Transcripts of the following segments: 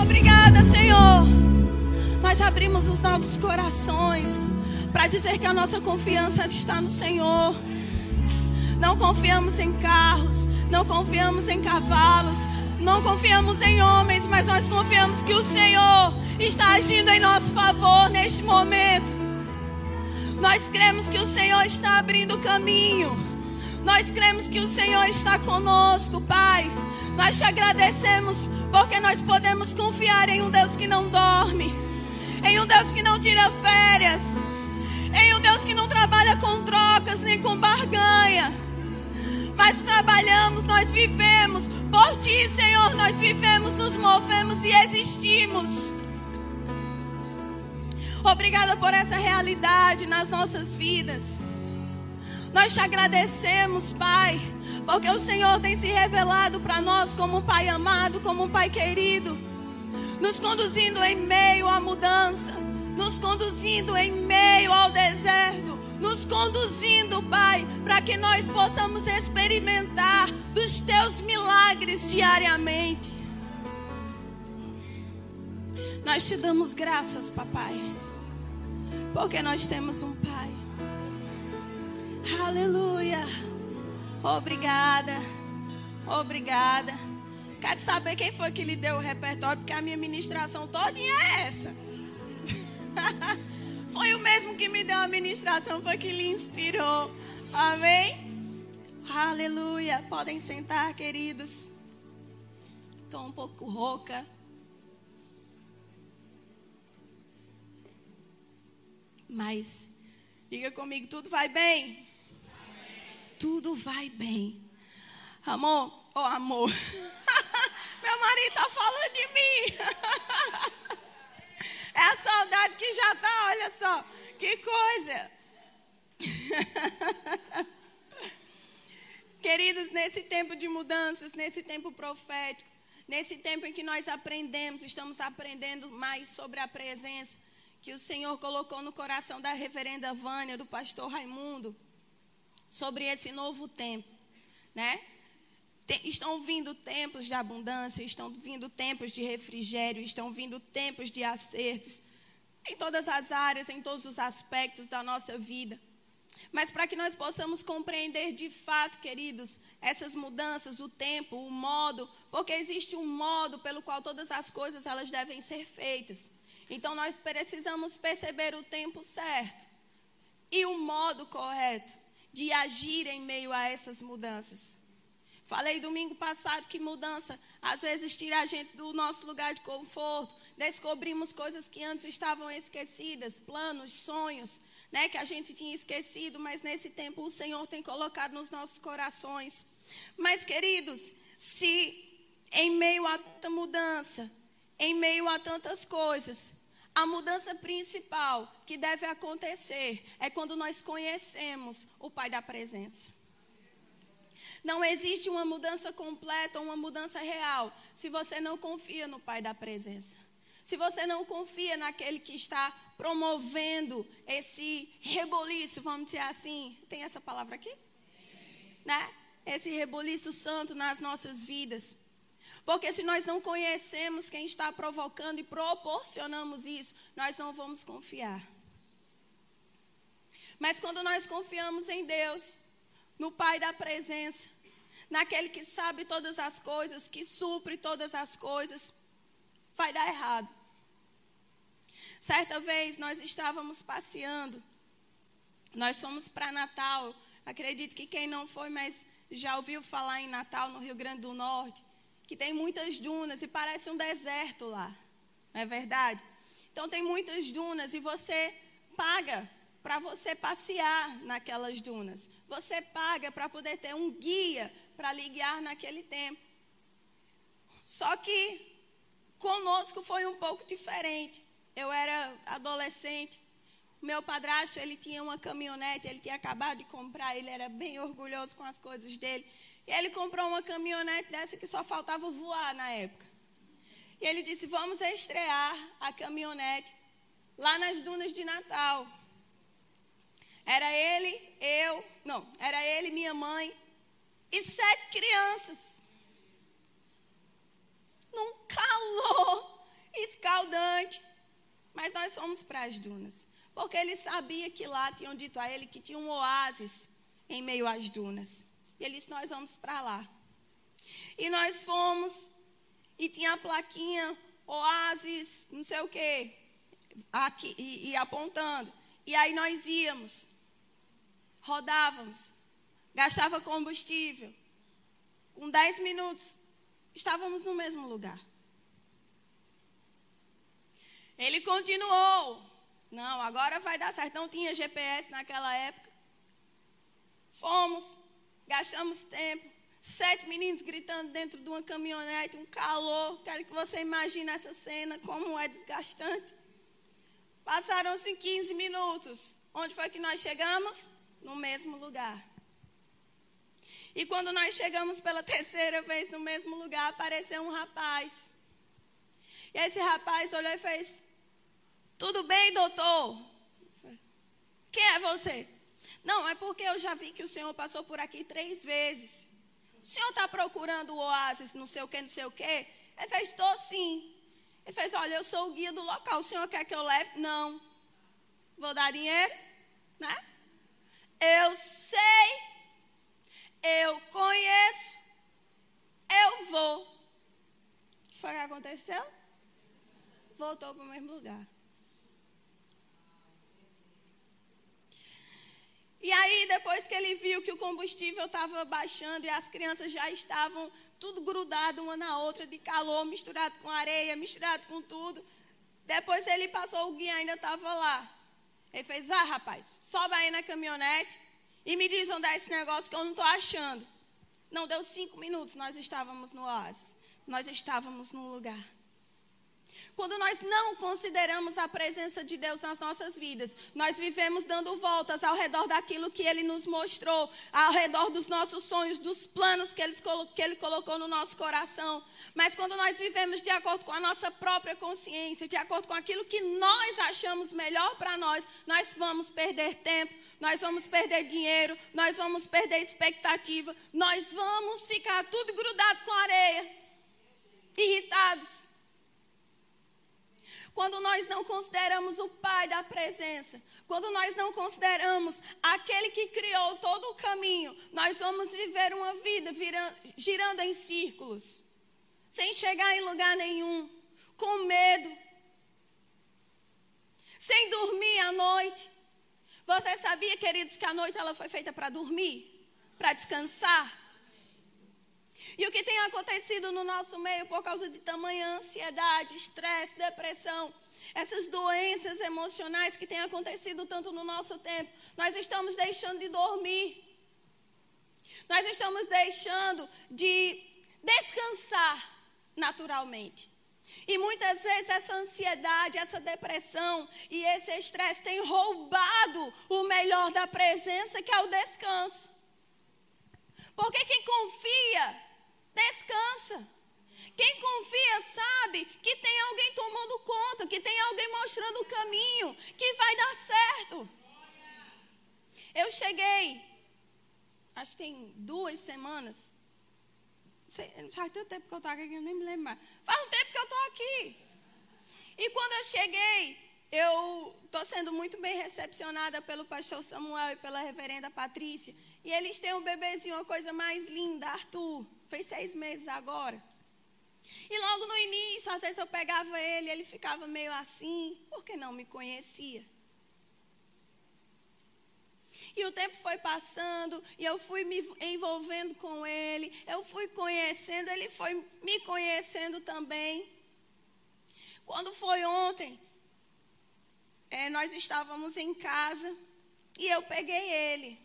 Obrigada, Senhor. Nós abrimos os nossos corações para dizer que a nossa confiança está no Senhor. Não confiamos em carros, não confiamos em cavalos, não confiamos em homens, mas nós confiamos que o Senhor está agindo em nosso favor neste momento. Nós cremos que o Senhor está abrindo o caminho. Nós cremos que o Senhor está conosco, Pai. Nós te agradecemos porque nós podemos confiar em um Deus que não dorme, em um Deus que não tira férias, em um Deus que não trabalha com trocas nem com barganha. Mas trabalhamos, nós vivemos. Por ti, Senhor, nós vivemos, nos movemos e existimos. Obrigada por essa realidade nas nossas vidas. Nós te agradecemos, Pai, porque o Senhor tem se revelado para nós como um Pai amado, como um Pai querido, nos conduzindo em meio à mudança, nos conduzindo em meio ao deserto, nos conduzindo, Pai, para que nós possamos experimentar dos teus milagres diariamente. Nós te damos graças, papai, porque nós temos um Pai. Aleluia. Obrigada. Obrigada. Quero saber quem foi que lhe deu o repertório, porque a minha ministração todinha é essa. foi o mesmo que me deu a ministração, foi que lhe inspirou. Amém? Aleluia. Podem sentar, queridos. Estou um pouco rouca. Mas, diga comigo, tudo vai bem? Tudo vai bem. Amor, oh amor. Meu marido está falando de mim. é a saudade que já está, olha só. Que coisa. Queridos, nesse tempo de mudanças, nesse tempo profético, nesse tempo em que nós aprendemos, estamos aprendendo mais sobre a presença que o Senhor colocou no coração da reverenda Vânia, do pastor Raimundo sobre esse novo tempo, né? estão vindo tempos de abundância, estão vindo tempos de refrigério, estão vindo tempos de acertos em todas as áreas, em todos os aspectos da nossa vida. Mas para que nós possamos compreender de fato, queridos, essas mudanças, o tempo, o modo, porque existe um modo pelo qual todas as coisas elas devem ser feitas. Então nós precisamos perceber o tempo certo e o modo correto de agir em meio a essas mudanças. Falei domingo passado que mudança às vezes tira a gente do nosso lugar de conforto. Descobrimos coisas que antes estavam esquecidas, planos, sonhos, né, que a gente tinha esquecido, mas nesse tempo o Senhor tem colocado nos nossos corações. Mas queridos, se em meio a tanta mudança, em meio a tantas coisas, a mudança principal que deve acontecer é quando nós conhecemos o Pai da presença. Não existe uma mudança completa, uma mudança real, se você não confia no Pai da presença. Se você não confia naquele que está promovendo esse reboliço, vamos dizer assim, tem essa palavra aqui? Né? Esse reboliço santo nas nossas vidas. Porque se nós não conhecemos quem está provocando e proporcionamos isso, nós não vamos confiar. Mas quando nós confiamos em Deus, no Pai da presença, naquele que sabe todas as coisas, que supre todas as coisas, vai dar errado. Certa vez nós estávamos passeando, nós fomos para Natal. Acredito que quem não foi, mas já ouviu falar em Natal, no Rio Grande do Norte que tem muitas dunas e parece um deserto lá. Não é verdade? Então tem muitas dunas e você paga para você passear naquelas dunas. Você paga para poder ter um guia para lhe guiar naquele tempo. Só que conosco foi um pouco diferente. Eu era adolescente. Meu padrasto, ele tinha uma caminhonete, ele tinha acabado de comprar, ele era bem orgulhoso com as coisas dele. E ele comprou uma caminhonete dessa que só faltava voar na época. E ele disse: Vamos estrear a caminhonete lá nas dunas de Natal. Era ele, eu, não, era ele, minha mãe e sete crianças. Num calor Mas nós fomos para as dunas. Porque ele sabia que lá tinham dito a ele que tinha um oásis em meio às dunas. E ele disse: Nós vamos para lá. E nós fomos, e tinha a plaquinha, oásis, não sei o quê, aqui, e, e apontando. E aí nós íamos, rodávamos, gastava combustível. Com 10 minutos, estávamos no mesmo lugar. Ele continuou. Não, agora vai dar certo. Não tinha GPS naquela época. Fomos, gastamos tempo. Sete meninos gritando dentro de uma caminhonete, um calor. Quero que você imagine essa cena, como é desgastante. Passaram-se 15 minutos. Onde foi que nós chegamos? No mesmo lugar. E quando nós chegamos pela terceira vez no mesmo lugar, apareceu um rapaz. E esse rapaz olhou e fez: Tudo bem, doutor? Quem é você? Não, é porque eu já vi que o senhor passou por aqui três vezes. O senhor está procurando o oásis, não sei o que, não sei o que? Ele fez, estou sim. Ele fez, olha, eu sou o guia do local, o senhor quer que eu leve? Não. Vou dar dinheiro? Né? Eu sei, eu conheço, eu vou. O que foi que aconteceu? Voltou para o mesmo lugar. E aí, depois que ele viu que o combustível estava baixando e as crianças já estavam tudo grudado uma na outra, de calor, misturado com areia, misturado com tudo. Depois ele passou, o guia ainda estava lá. Ele fez, vá rapaz, sobe aí na caminhonete e me diz onde é esse negócio que eu não estou achando. Não deu cinco minutos, nós estávamos no oásis. Nós estávamos num lugar. Quando nós não consideramos a presença de Deus nas nossas vidas, nós vivemos dando voltas ao redor daquilo que Ele nos mostrou, ao redor dos nossos sonhos, dos planos que Ele, que Ele colocou no nosso coração. Mas quando nós vivemos de acordo com a nossa própria consciência, de acordo com aquilo que nós achamos melhor para nós, nós vamos perder tempo, nós vamos perder dinheiro, nós vamos perder expectativa, nós vamos ficar tudo grudado com areia, irritados. Quando nós não consideramos o Pai da presença, quando nós não consideramos aquele que criou todo o caminho, nós vamos viver uma vida virando, girando em círculos, sem chegar em lugar nenhum, com medo, sem dormir à noite. Você sabia, queridos, que a noite ela foi feita para dormir, para descansar? E o que tem acontecido no nosso meio por causa de tamanha ansiedade, estresse, depressão, essas doenças emocionais que têm acontecido tanto no nosso tempo, nós estamos deixando de dormir. Nós estamos deixando de descansar naturalmente. E muitas vezes essa ansiedade, essa depressão e esse estresse têm roubado o melhor da presença, que é o descanso. Porque quem confia Descansa. Quem confia sabe que tem alguém tomando conta, que tem alguém mostrando o caminho, que vai dar certo. Eu cheguei, acho que tem duas semanas. Faz tanto tempo que eu estou aqui que eu nem me lembro mais. Faz um tempo que eu estou aqui. E quando eu cheguei, eu estou sendo muito bem recepcionada pelo pastor Samuel e pela reverenda Patrícia. E eles têm um bebezinho, uma coisa mais linda, Arthur fez seis meses agora. E logo no início, às vezes eu pegava ele, ele ficava meio assim, porque não me conhecia. E o tempo foi passando, e eu fui me envolvendo com ele, eu fui conhecendo, ele foi me conhecendo também. Quando foi ontem, é, nós estávamos em casa, e eu peguei ele,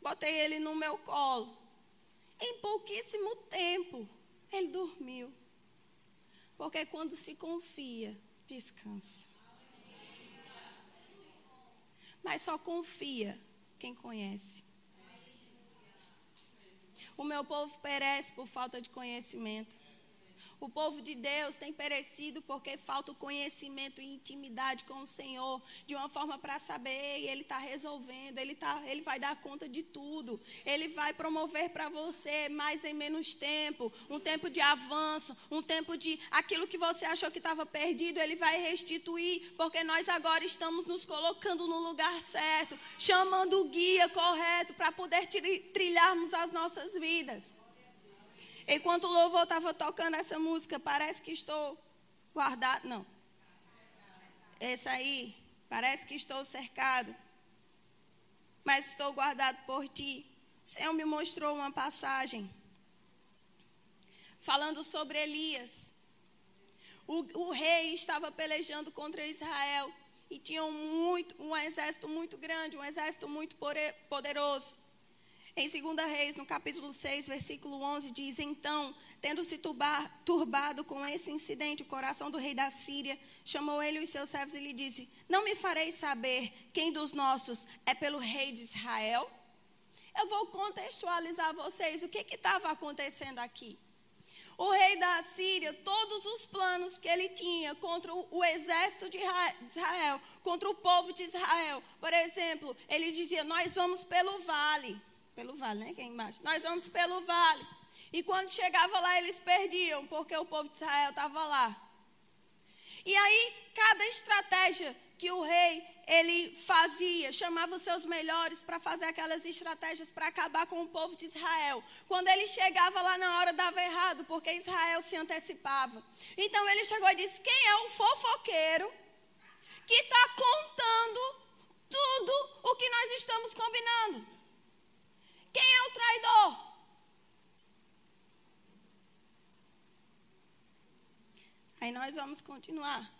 botei ele no meu colo. Em pouquíssimo tempo, ele dormiu. Porque quando se confia, descansa. Mas só confia quem conhece. O meu povo perece por falta de conhecimento. O povo de Deus tem perecido porque falta o conhecimento e intimidade com o Senhor, de uma forma para saber, e Ele está resolvendo, ele, tá, ele vai dar conta de tudo. Ele vai promover para você mais em menos tempo, um tempo de avanço, um tempo de aquilo que você achou que estava perdido, Ele vai restituir, porque nós agora estamos nos colocando no lugar certo, chamando o guia correto para poder trilharmos as nossas vidas. Enquanto o louvor estava tocando essa música, parece que estou guardado. Não. Essa aí, parece que estou cercado. Mas estou guardado por ti. O Senhor me mostrou uma passagem falando sobre Elias. O, o, rei estava pelejando contra Israel e tinha um, muito, um exército muito grande, um exército muito poderoso. Em 2 Reis, no capítulo 6, versículo 11, diz: Então, tendo se turbado com esse incidente, o coração do rei da Síria chamou ele e os seus servos e lhe disse: Não me farei saber quem dos nossos é pelo rei de Israel? Eu vou contextualizar vocês o que estava acontecendo aqui. O rei da Síria, todos os planos que ele tinha contra o exército de Israel, contra o povo de Israel, por exemplo, ele dizia: Nós vamos pelo vale pelo vale, né? Quem é embaixo. Nós vamos pelo vale. E quando chegava lá, eles perdiam, porque o povo de Israel estava lá. E aí, cada estratégia que o rei ele fazia, chamava os seus melhores para fazer aquelas estratégias para acabar com o povo de Israel. Quando ele chegava lá na hora dava errado, porque Israel se antecipava. Então ele chegou e disse: Quem é o fofoqueiro que está contando tudo o que nós estamos combinando? Quem é o traidor? Aí nós vamos continuar.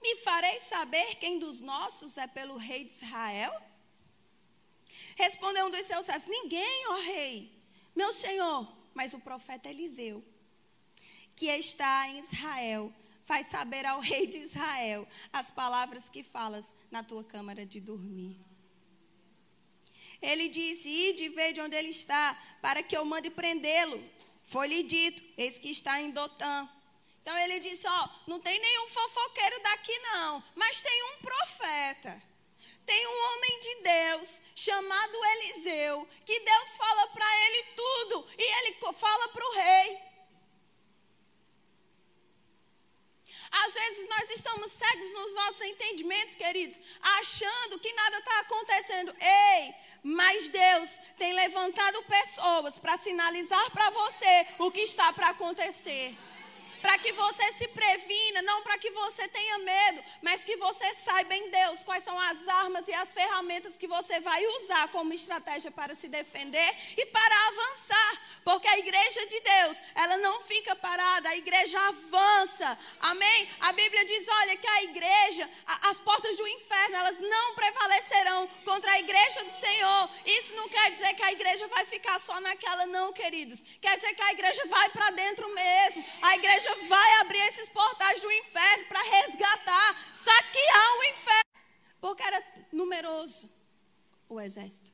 Me farei saber quem dos nossos é pelo rei de Israel? Respondeu um dos seus servos: Ninguém, ó rei, meu senhor, mas o profeta Eliseu, que está em Israel, faz saber ao rei de Israel as palavras que falas na tua câmara de dormir. Ele disse: Ide e vede onde ele está, para que eu mande prendê-lo. Foi-lhe dito: Eis que está em Dotã. Então ele disse: Ó, não tem nenhum fofoqueiro daqui, não, mas tem um profeta. Tem um homem de Deus chamado Eliseu, que Deus fala para ele tudo, e ele fala para o rei. Às vezes nós estamos cegos nos nossos entendimentos, queridos, achando que nada está acontecendo. Ei, mas Deus tem levantado pessoas para sinalizar para você o que está para acontecer para que você se previna, não para que você tenha medo, mas que você saiba em Deus quais são as armas e as ferramentas que você vai usar como estratégia para se defender e para avançar, porque a igreja de Deus, ela não fica parada, a igreja avança. Amém? A Bíblia diz, olha, que a igreja, as portas do inferno, elas não prevalecerão contra a igreja do Senhor. Isso não quer dizer que a igreja vai ficar só naquela não, queridos. Quer dizer que a igreja vai para dentro mesmo. A igreja igreja vai abrir esses portais do inferno para resgatar, saquear o inferno, porque era numeroso o exército.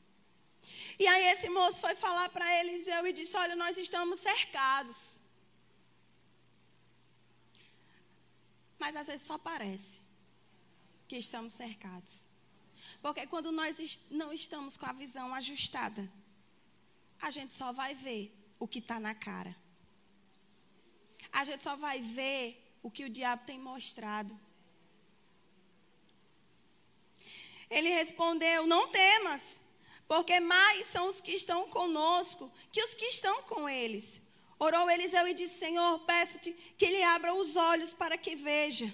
E aí esse moço foi falar para Eliseu e disse: Olha, nós estamos cercados. Mas às vezes só parece que estamos cercados. Porque quando nós não estamos com a visão ajustada, a gente só vai ver o que está na cara a gente só vai ver o que o diabo tem mostrado. Ele respondeu: Não temas, porque mais são os que estão conosco que os que estão com eles. Orou Eliseu e disse: Senhor, peço-te que ele abra os olhos para que veja.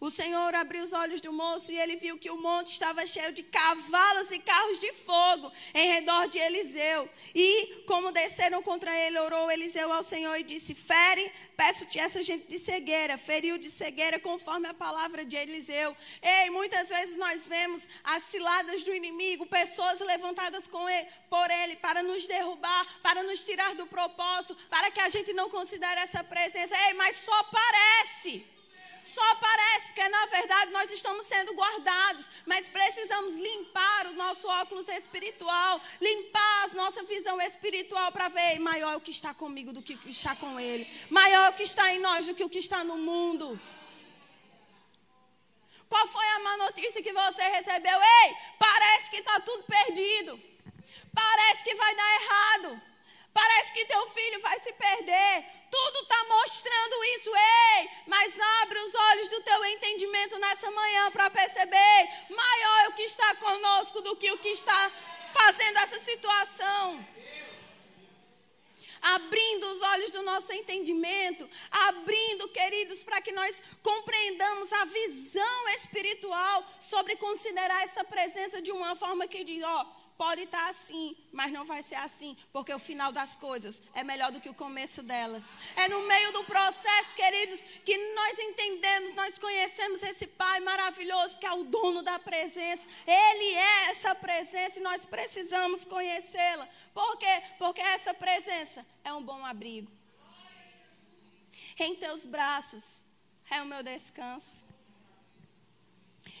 O Senhor abriu os olhos do moço e ele viu que o monte estava cheio de cavalos e carros de fogo em redor de Eliseu. E, como desceram contra ele, orou Eliseu ao Senhor e disse: Fere, peço-te essa gente de cegueira, feriu de cegueira conforme a palavra de Eliseu. Ei, muitas vezes nós vemos as ciladas do inimigo, pessoas levantadas ele, por ele para nos derrubar, para nos tirar do propósito, para que a gente não considere essa presença. Ei, mas só parece. Só parece, porque na verdade nós estamos sendo guardados, mas precisamos limpar o nosso óculos espiritual, limpar a nossa visão espiritual para ver maior é o que está comigo do que o que está com ele, maior é o que está em nós do que o que está no mundo. Qual foi a má notícia que você recebeu? Ei, parece que está tudo perdido. Parece que vai dar errado. Parece que teu filho vai se perder. Tudo está mostrando isso. Ei, mas abre os olhos do teu entendimento nessa manhã para perceber. Maior é o que está conosco do que o que está fazendo essa situação abrindo os olhos do nosso entendimento, abrindo, queridos, para que nós compreendamos a visão espiritual sobre considerar essa presença de uma forma que diz, ó, pode estar tá assim, mas não vai ser assim, porque o final das coisas é melhor do que o começo delas. É no meio do processo, queridos, que nós entendemos, nós conhecemos esse Pai maravilhoso que é o dono da presença. Ele é essa presença e nós precisamos conhecê-la. Por quê? Porque essa presença é um bom abrigo. Em teus braços é o meu descanso.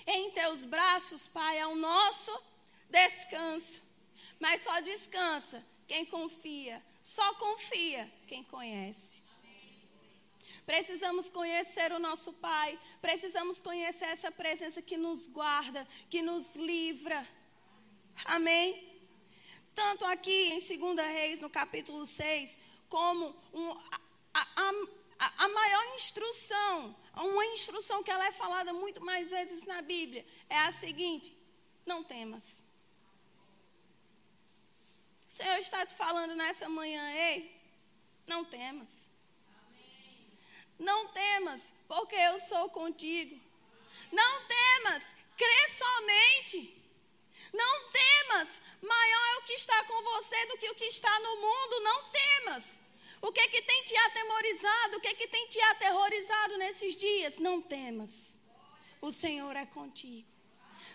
Em teus braços, Pai, é o nosso descanso. Mas só descansa quem confia. Só confia quem conhece. Precisamos conhecer o nosso Pai. Precisamos conhecer essa presença que nos guarda, que nos livra. Amém? Tanto aqui em 2 Reis, no capítulo 6, como um, a, a, a, maior instrução, uma instrução que ela é falada muito mais vezes na Bíblia, é a seguinte: não temas. Senhor está te falando nessa manhã, ei, não temas. Não temas, porque eu sou contigo. Não temas, crê somente. Não temas, maior é o que está com você do que o que está no mundo. Não temas. O que é que tem te atemorizado? O que é que tem te aterrorizado nesses dias? Não temas. O Senhor é contigo.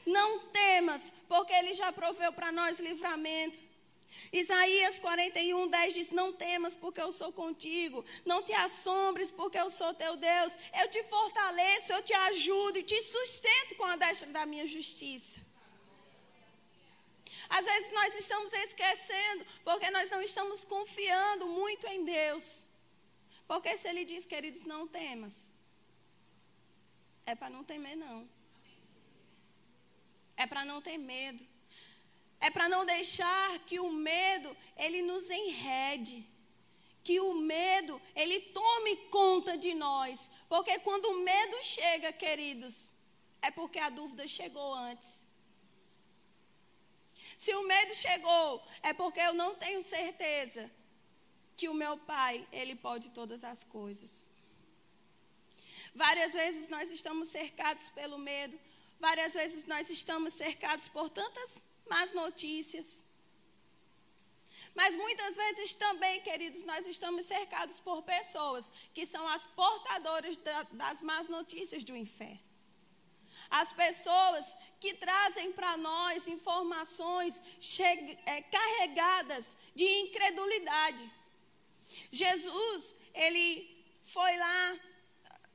Não temas, porque Ele já proveu para nós livramento. Isaías 41, 10 diz: Não temas, porque eu sou contigo. Não te assombres, porque eu sou teu Deus. Eu te fortaleço, eu te ajudo e te sustento com a destra da minha justiça. Às vezes nós estamos esquecendo, porque nós não estamos confiando muito em Deus. Porque se Ele diz, queridos, não temas, é para não temer, não. É para não ter medo. É para não deixar que o medo ele nos enrede. Que o medo ele tome conta de nós. Porque quando o medo chega, queridos, é porque a dúvida chegou antes. Se o medo chegou, é porque eu não tenho certeza que o meu pai, ele pode todas as coisas. Várias vezes nós estamos cercados pelo medo, várias vezes nós estamos cercados por tantas más notícias. Mas muitas vezes também, queridos, nós estamos cercados por pessoas que são as portadoras da, das más notícias do inferno. As pessoas que trazem para nós informações é, carregadas de incredulidade. Jesus, ele foi lá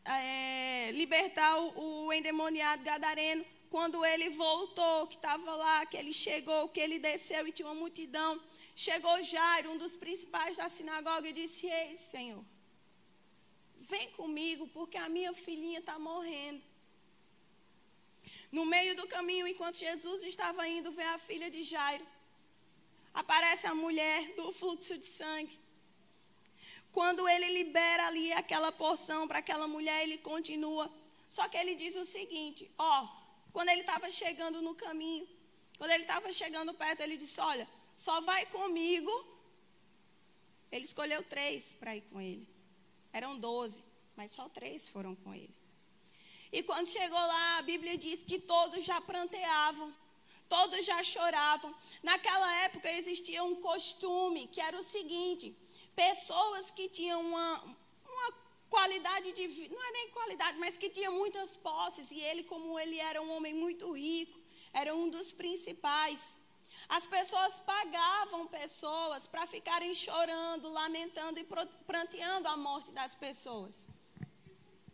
é, libertar o, o endemoniado gadareno quando ele voltou, que estava lá, que ele chegou, que ele desceu e tinha uma multidão, chegou Jairo, um dos principais da sinagoga, e disse: Ei, Senhor, vem comigo, porque a minha filhinha está morrendo. No meio do caminho, enquanto Jesus estava indo ver a filha de Jairo, aparece a mulher do fluxo de sangue. Quando ele libera ali aquela porção para aquela mulher, ele continua. Só que ele diz o seguinte: Ó, oh, quando ele estava chegando no caminho, quando ele estava chegando perto, ele disse: Olha, só vai comigo. Ele escolheu três para ir com ele. Eram doze, mas só três foram com ele. E quando chegou lá, a Bíblia diz que todos já pranteavam, todos já choravam. Naquela época existia um costume que era o seguinte: pessoas que tinham uma, qualidade de vida, não é nem qualidade, mas que tinha muitas posses, e ele, como ele era um homem muito rico, era um dos principais. As pessoas pagavam pessoas para ficarem chorando, lamentando e pranteando a morte das pessoas.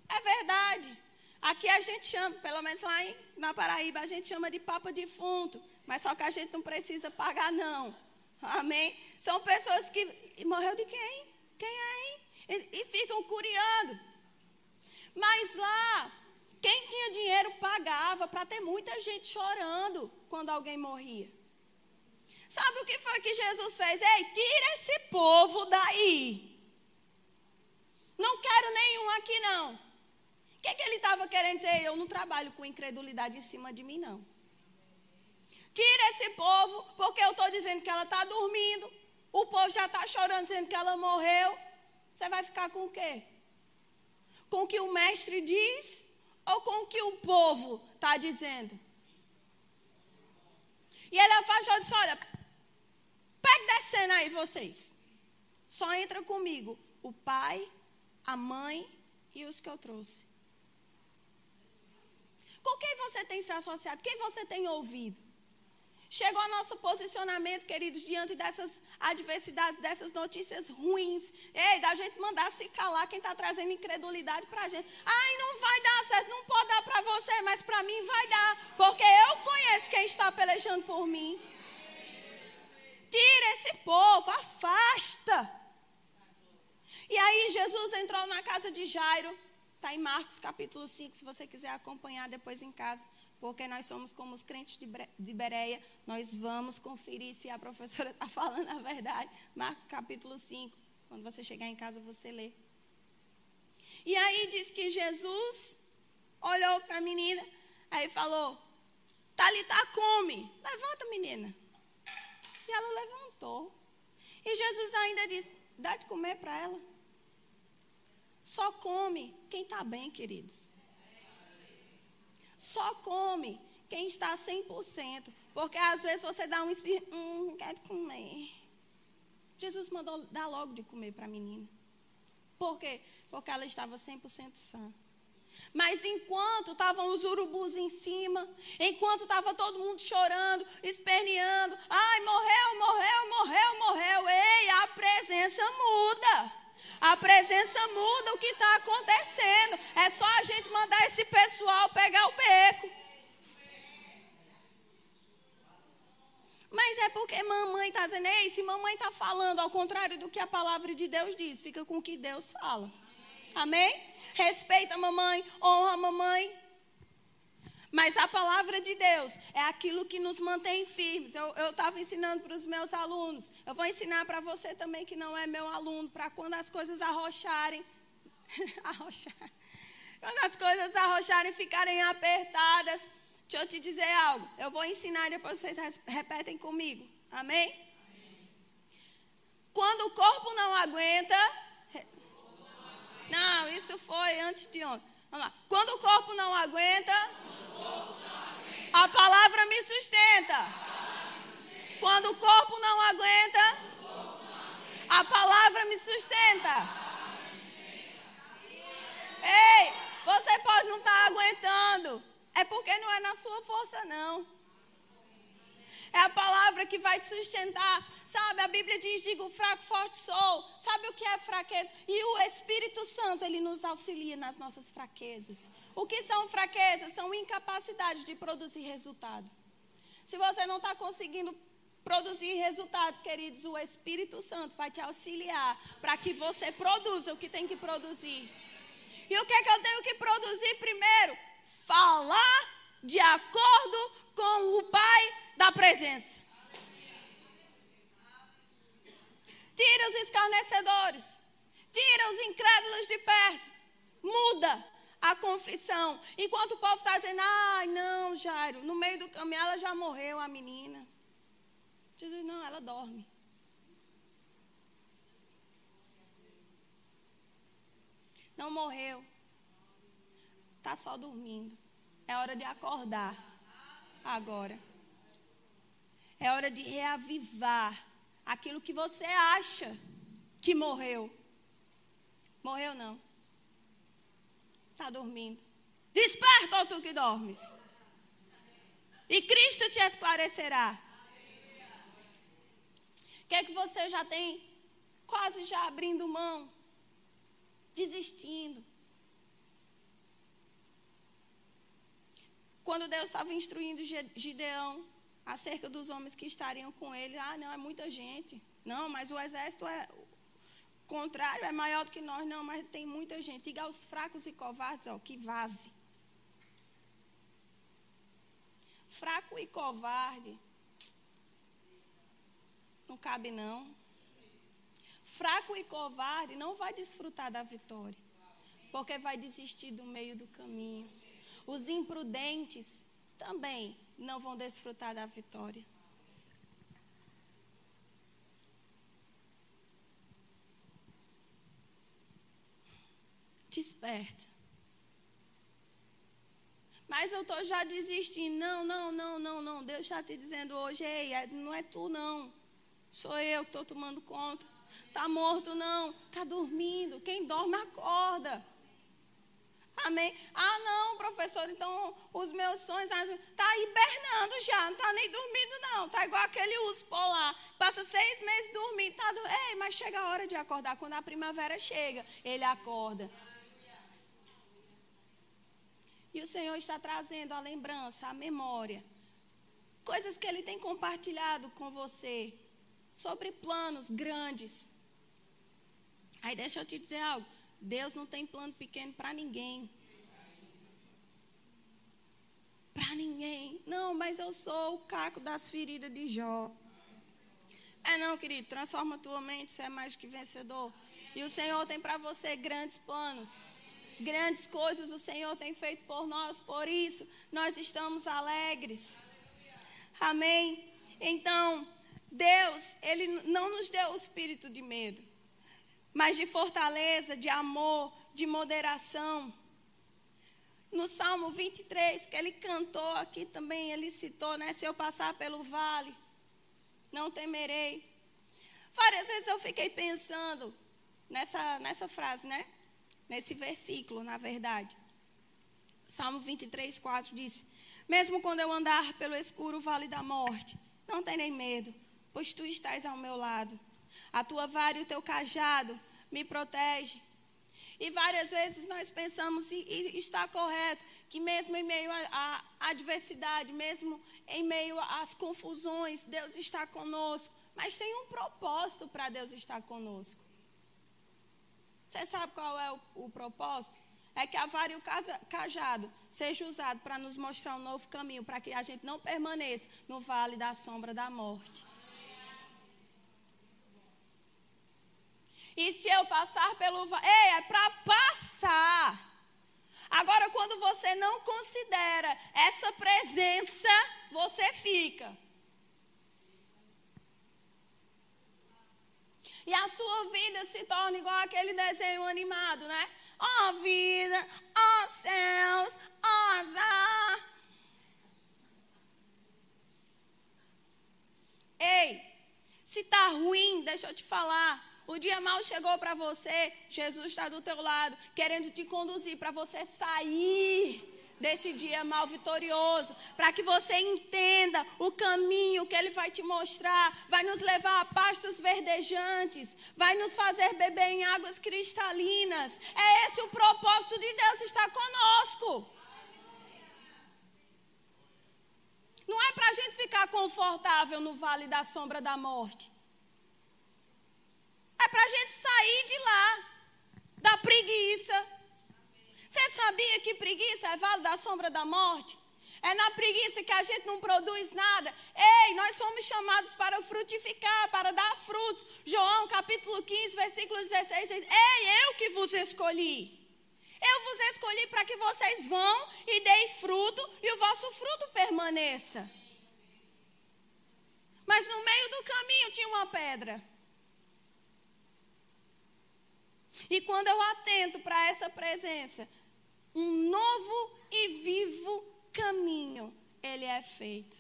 É verdade. Aqui a gente chama, pelo menos lá em, na Paraíba, a gente chama de papa defunto. Mas só que a gente não precisa pagar, não. Amém? São pessoas que. Morreu de quem? Quem é, hein? E, e ficam curiando. Mas lá, quem tinha dinheiro pagava para ter muita gente chorando quando alguém morria. Sabe o que foi que Jesus fez? Ei, tira esse povo daí. Não quero nenhum aqui, não. O que, que ele estava querendo dizer? Eu não trabalho com incredulidade em cima de mim, não. Tira esse povo, porque eu estou dizendo que ela está dormindo. O povo já está chorando, dizendo que ela morreu. Você vai ficar com o quê? Com o que o mestre diz ou com o que o povo está dizendo? E ele afastou e disse: Olha, Pega descendo aí vocês. Só entra comigo o pai, a mãe e os que eu trouxe. Com quem você tem se associado? Quem você tem ouvido? Chegou o nosso posicionamento, queridos, diante dessas adversidades, dessas notícias ruins. Ei, da gente mandar se calar quem está trazendo incredulidade para a gente. Ai, não vai dar certo, não pode dar para você, mas para mim vai dar. Porque eu conheço quem está pelejando por mim. Tira esse povo, afasta. E aí Jesus entrou na casa de Jairo. Está em Marcos capítulo 5, se você quiser acompanhar depois em casa. Porque nós somos como os crentes de Bereia. Nós vamos conferir se a professora está falando a verdade. Marcos capítulo 5. Quando você chegar em casa, você lê. E aí diz que Jesus olhou para a menina. Aí falou: Talita, come. Levanta, menina. E ela levantou. E Jesus ainda disse: dá de comer para ela. Só come quem está bem, queridos. Só come quem está 100%. Porque às vezes você dá um espírito, hum, não quero comer. Jesus mandou dar logo de comer para a menina. Por quê? Porque ela estava 100% sã. Mas enquanto estavam os urubus em cima, enquanto estava todo mundo chorando, esperneando, ai, morreu, morreu, morreu, morreu, ei, a presença muda. A presença muda o que está acontecendo. É só a gente mandar esse pessoal pegar o beco. Mas é porque mamãe está dizendo, ei, se mamãe está falando ao contrário do que a palavra de Deus diz, fica com o que Deus fala. Amém? respeita a mamãe, honra a mamãe. Mas a palavra de Deus é aquilo que nos mantém firmes. Eu estava ensinando para os meus alunos. Eu vou ensinar para você também que não é meu aluno, para quando as coisas arrocharem. arrochar. Quando as coisas arrocharem, ficarem apertadas. Deixa eu te dizer algo. Eu vou ensinar e depois vocês repetem comigo. Amém? Amém? Quando o corpo não aguenta, não, isso foi antes de ontem. Vamos lá. Quando o corpo não aguenta, a palavra me sustenta. Quando o corpo não aguenta, a palavra me sustenta. Ei, você pode não estar tá aguentando. É porque não é na sua força, não. É a palavra que vai te sustentar. Sabe, a Bíblia diz: digo fraco, forte sou. Sabe o que é fraqueza? E o Espírito Santo, ele nos auxilia nas nossas fraquezas. O que são fraquezas? São incapacidade de produzir resultado. Se você não está conseguindo produzir resultado, queridos, o Espírito Santo vai te auxiliar para que você produza o que tem que produzir. E o que é que eu tenho que produzir primeiro? Falar de acordo com o Pai da presença. Tira os escarnecedores. Tira os incrédulos de perto. Muda a confissão. Enquanto o povo está dizendo, ai, não, Jairo, no meio do caminho ela já morreu, a menina. Diz, não, ela dorme. Não morreu. Está só dormindo. É hora de acordar. Agora. É hora de reavivar aquilo que você acha que morreu. Morreu não. Está dormindo. Desperta, ó tu que dormes. E Cristo te esclarecerá. O que é que você já tem quase já abrindo mão? Desistindo. Quando Deus estava instruindo Gideão acerca dos homens que estariam com ele, ah, não, é muita gente. Não, mas o exército é contrário, é maior do que nós, não, mas tem muita gente. Diga aos fracos e covardes, ó, que vaze. Fraco e covarde. Não cabe não. Fraco e covarde não vai desfrutar da vitória, porque vai desistir do meio do caminho. Os imprudentes também não vão desfrutar da vitória. Desperta. Mas eu estou já desistindo. Não, não, não, não, não. Deus está te dizendo hoje, ei, é, não é tu não. Sou eu que estou tomando conta. Está morto, não. Está dormindo. Quem dorme, acorda. Amém? Ah, não, professor, então os meus sonhos. Está hibernando já, não está nem dormindo, não. Está igual aquele urso polar. Passa seis meses dormindo. Tá do... Ei, mas chega a hora de acordar. Quando a primavera chega, ele acorda. E o Senhor está trazendo a lembrança, a memória. Coisas que Ele tem compartilhado com você. Sobre planos grandes. Aí deixa eu te dizer algo. Deus não tem plano pequeno para ninguém. Para ninguém. Não, mas eu sou o caco das feridas de Jó. É não, querido. Transforma tua mente, você é mais que vencedor. E o Senhor tem para você grandes planos. Grandes coisas o Senhor tem feito por nós, por isso nós estamos alegres. Amém? Então, Deus, Ele não nos deu o espírito de medo, mas de fortaleza, de amor, de moderação. No Salmo 23, que ele cantou aqui também, ele citou, né? Se eu passar pelo vale, não temerei. Várias vezes eu fiquei pensando nessa, nessa frase, né? Nesse versículo, na verdade. Salmo 23, 4 diz: Mesmo quando eu andar pelo escuro vale da morte, não terei medo, pois tu estás ao meu lado. A tua vara e o teu cajado me protege. E várias vezes nós pensamos, e, e está correto, que mesmo em meio à adversidade, mesmo em meio às confusões, Deus está conosco. Mas tem um propósito para Deus estar conosco. Você sabe qual é o, o propósito? É que a vara e o cajado seja usado para nos mostrar um novo caminho, para que a gente não permaneça no vale da sombra da morte. E se eu passar pelo vale. Ei, é para passar. Agora, quando você não considera essa presença, você fica. E a sua vida se torna igual aquele desenho animado, né? Ó oh, vida, ó oh, céus, ó oh, azar. Ei, se tá ruim, deixa eu te falar. O dia mal chegou para você, Jesus está do teu lado, querendo te conduzir para você sair desse dia mal vitorioso, para que você entenda o caminho que Ele vai te mostrar, vai nos levar a pastos verdejantes, vai nos fazer beber em águas cristalinas. É esse o propósito de Deus estar conosco. Não é para a gente ficar confortável no vale da sombra da morte. É para a gente sair de lá, da preguiça. Você sabia que preguiça é vale da sombra da morte? É na preguiça que a gente não produz nada. Ei, nós somos chamados para frutificar, para dar frutos. João capítulo 15, versículo 16 diz: Ei, eu que vos escolhi. Eu vos escolhi para que vocês vão e deem fruto e o vosso fruto permaneça. Mas no meio do caminho tinha uma pedra. E quando eu atento para essa presença, um novo e vivo caminho ele é feito.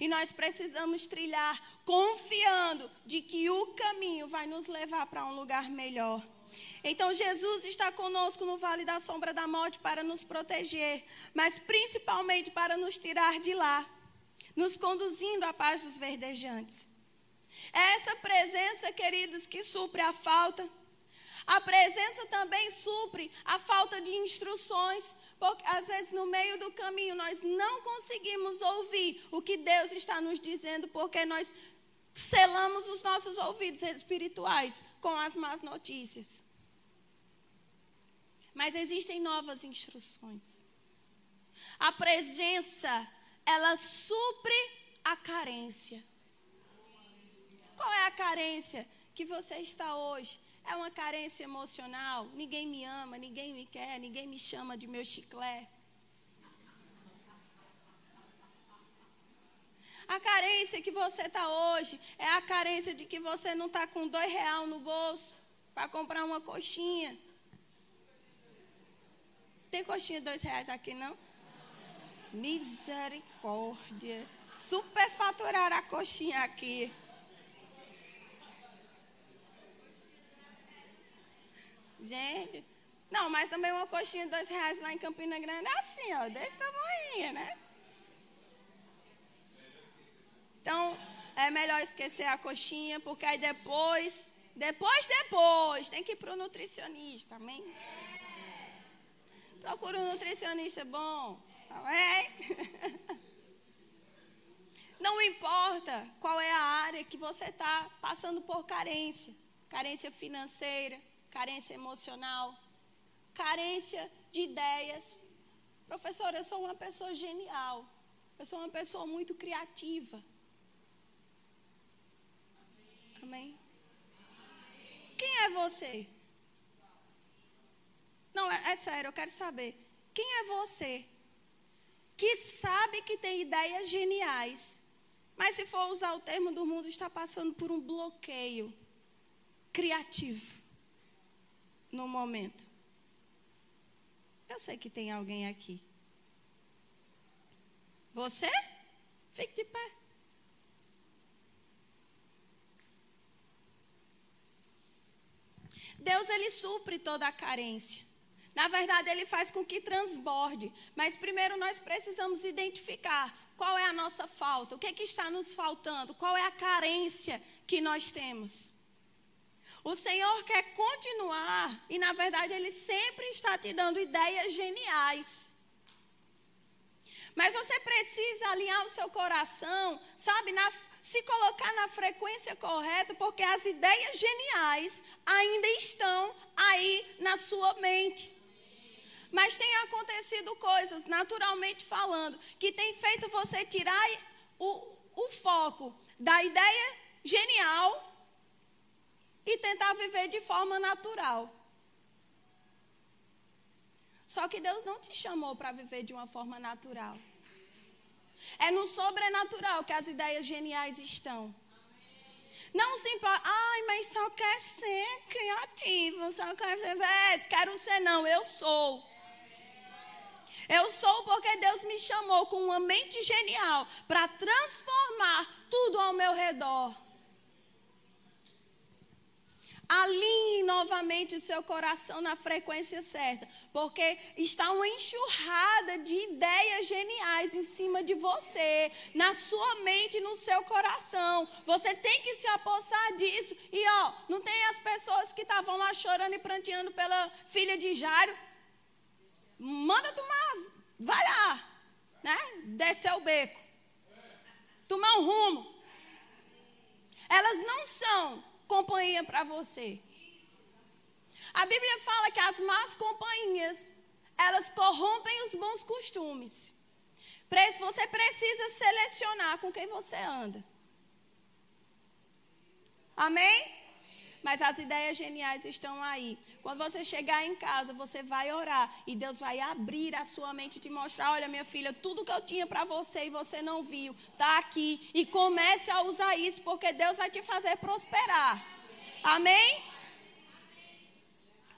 E nós precisamos trilhar confiando de que o caminho vai nos levar para um lugar melhor. Então Jesus está conosco no vale da sombra da morte para nos proteger, mas principalmente para nos tirar de lá, nos conduzindo à paz dos verdejantes. É essa presença, queridos, que supre a falta, a presença também supre a falta de instruções, Porque às vezes no meio do caminho nós não conseguimos ouvir o que Deus está nos dizendo, porque nós selamos os nossos ouvidos espirituais com as más notícias. Mas existem novas instruções. A presença, ela supre a carência. Qual é a carência que você está hoje? É uma carência emocional? Ninguém me ama, ninguém me quer, ninguém me chama de meu chiclete. A carência que você está hoje é a carência de que você não está com dois real no bolso para comprar uma coxinha. Tem coxinha dois reais aqui, não? Misericórdia. Superfaturar a coxinha aqui. Gente, não, mas também uma coxinha de dois reais lá em Campina Grande é assim, ó, desse tamanho, né? Então, é melhor esquecer a coxinha, porque aí depois, depois, depois, tem que ir para o nutricionista, amém? Procura um nutricionista bom, amém? Não importa qual é a área que você está passando por carência, carência financeira, carência emocional, carência de ideias. Professora, eu sou uma pessoa genial. Eu sou uma pessoa muito criativa. Amém? Quem é você? Não, é, é sério, eu quero saber. Quem é você que sabe que tem ideias geniais, mas se for usar o termo do mundo, está passando por um bloqueio criativo? No momento. Eu sei que tem alguém aqui. Você? Fique de pé. Deus ele supre toda a carência. Na verdade, ele faz com que transborde. Mas primeiro nós precisamos identificar qual é a nossa falta, o que, é que está nos faltando, qual é a carência que nós temos. O Senhor quer continuar e, na verdade, Ele sempre está te dando ideias geniais. Mas você precisa alinhar o seu coração, sabe, na, se colocar na frequência correta, porque as ideias geniais ainda estão aí na sua mente. Mas tem acontecido coisas, naturalmente falando, que tem feito você tirar o, o foco da ideia genial e tentar viver de forma natural. Só que Deus não te chamou para viver de uma forma natural. É no sobrenatural que as ideias geniais estão. Não importa, ai, mas só quer ser criativo, só quer ser, é, quero ser não, eu sou. Eu sou porque Deus me chamou com uma mente genial para transformar tudo ao meu redor. Alinhe novamente o seu coração na frequência certa, porque está uma enxurrada de ideias geniais em cima de você, na sua mente, no seu coração. Você tem que se apossar disso. E ó, não tem as pessoas que estavam lá chorando e pranteando pela filha de Jairo. Manda tomar, vai lá, né? Descer o beco. Tomar um rumo. Elas não são companhia para você. A Bíblia fala que as más companhias, elas corrompem os bons costumes. Você precisa selecionar com quem você anda. Amém? Mas as ideias geniais estão aí. Quando você chegar em casa, você vai orar e Deus vai abrir a sua mente e te mostrar: olha, minha filha, tudo que eu tinha para você e você não viu, está aqui. E comece a usar isso, porque Deus vai te fazer prosperar. Amém?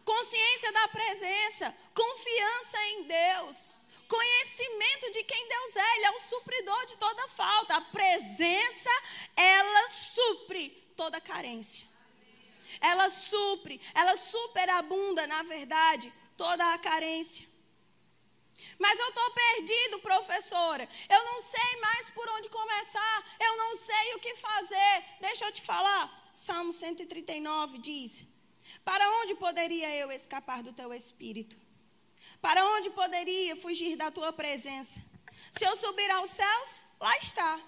Consciência da presença, confiança em Deus, conhecimento de quem Deus é, Ele é o supridor de toda falta. A presença, ela supre toda carência ela supre, ela superabunda, na verdade, toda a carência. Mas eu estou perdido, professora. Eu não sei mais por onde começar. Eu não sei o que fazer. Deixa eu te falar. Salmo 139 diz: Para onde poderia eu escapar do teu espírito? Para onde poderia fugir da tua presença? Se eu subir aos céus, lá está.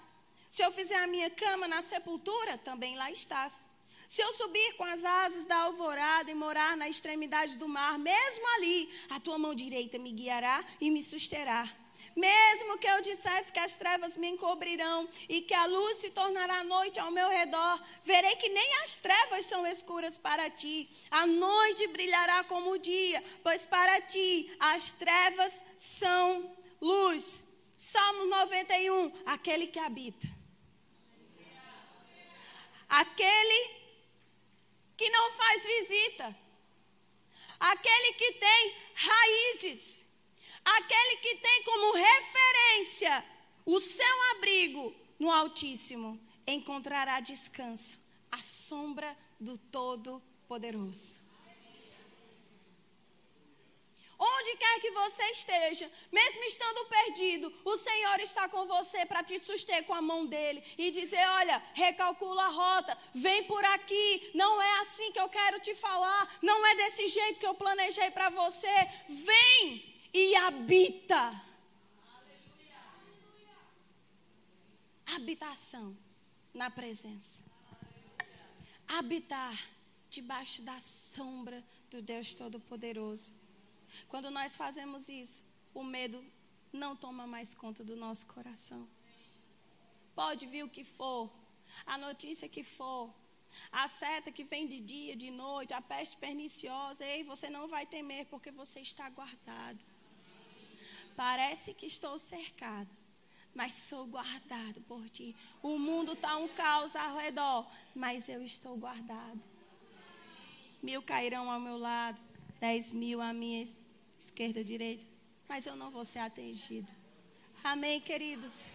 Se eu fizer a minha cama na sepultura, também lá estás. Se eu subir com as asas da alvorada e morar na extremidade do mar, mesmo ali, a tua mão direita me guiará e me susterá. Mesmo que eu dissesse que as trevas me encobrirão e que a luz se tornará noite ao meu redor, verei que nem as trevas são escuras para ti. A noite brilhará como o dia, pois para ti as trevas são luz. Salmo 91, aquele que habita. Aquele que não faz visita. Aquele que tem raízes Aquele que tem como referência o seu abrigo no Altíssimo encontrará descanso, à sombra do Todo-Poderoso. Onde quer que você esteja, mesmo estando perdido, o Senhor está com você para te suster com a mão dele e dizer: Olha, recalcula a rota, vem por aqui. Não é assim que eu quero te falar, não é desse jeito que eu planejei para você. Vem, e habita. Habitação na presença. Habitar debaixo da sombra do Deus Todo-Poderoso. Quando nós fazemos isso, o medo não toma mais conta do nosso coração. Pode vir o que for, a notícia que for, a seta que vem de dia, de noite, a peste perniciosa, ei, você não vai temer porque você está guardado. Parece que estou cercado, mas sou guardado por ti. O mundo está um caos ao redor, mas eu estou guardado. Mil cairão ao meu lado, dez mil à minha esquerda direita, mas eu não vou ser atingido. Amém, queridos?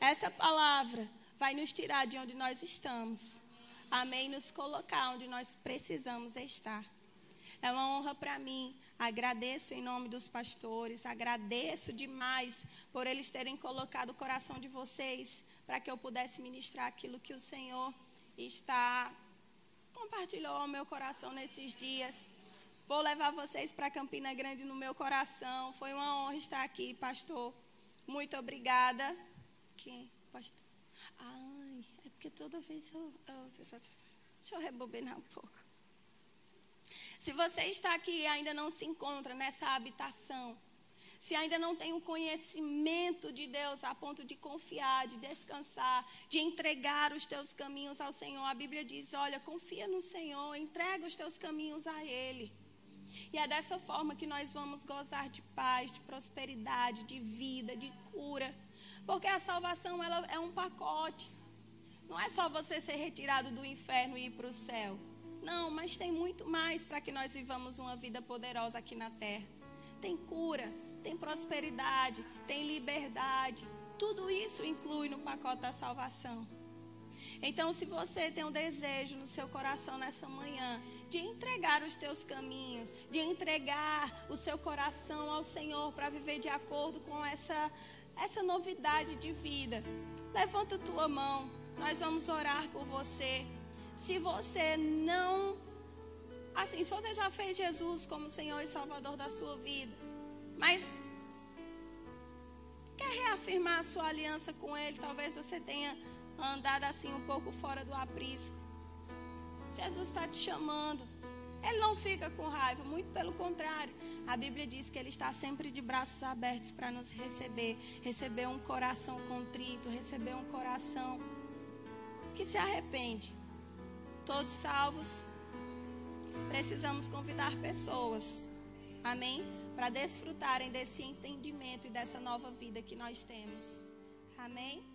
Essa palavra vai nos tirar de onde nós estamos. Amém, nos colocar onde nós precisamos estar. É uma honra para mim Agradeço em nome dos pastores, agradeço demais por eles terem colocado o coração de vocês para que eu pudesse ministrar aquilo que o Senhor está compartilhou ao meu coração nesses dias. Vou levar vocês para Campina Grande no meu coração. Foi uma honra estar aqui, pastor. Muito obrigada. Que, pastor? Ai, é porque toda vez eu, eu deixa eu rebobinar um pouco. Se você está aqui e ainda não se encontra nessa habitação, se ainda não tem um conhecimento de Deus a ponto de confiar, de descansar, de entregar os teus caminhos ao Senhor, a Bíblia diz: olha, confia no Senhor, entrega os teus caminhos a Ele. E é dessa forma que nós vamos gozar de paz, de prosperidade, de vida, de cura. Porque a salvação ela é um pacote. Não é só você ser retirado do inferno e ir para o céu. Não, mas tem muito mais para que nós vivamos uma vida poderosa aqui na terra. Tem cura, tem prosperidade, tem liberdade. Tudo isso inclui no pacote da salvação. Então, se você tem um desejo no seu coração nessa manhã de entregar os teus caminhos, de entregar o seu coração ao Senhor para viver de acordo com essa essa novidade de vida, levanta tua mão. Nós vamos orar por você se você não. Assim, se você já fez Jesus como Senhor e Salvador da sua vida, mas quer reafirmar a sua aliança com Ele, talvez você tenha andado assim um pouco fora do aprisco. Jesus está te chamando. Ele não fica com raiva, muito pelo contrário. A Bíblia diz que Ele está sempre de braços abertos para nos receber. Receber um coração contrito, receber um coração que se arrepende todos salvos. Precisamos convidar pessoas, amém? Para desfrutarem desse entendimento e dessa nova vida que nós temos, amém?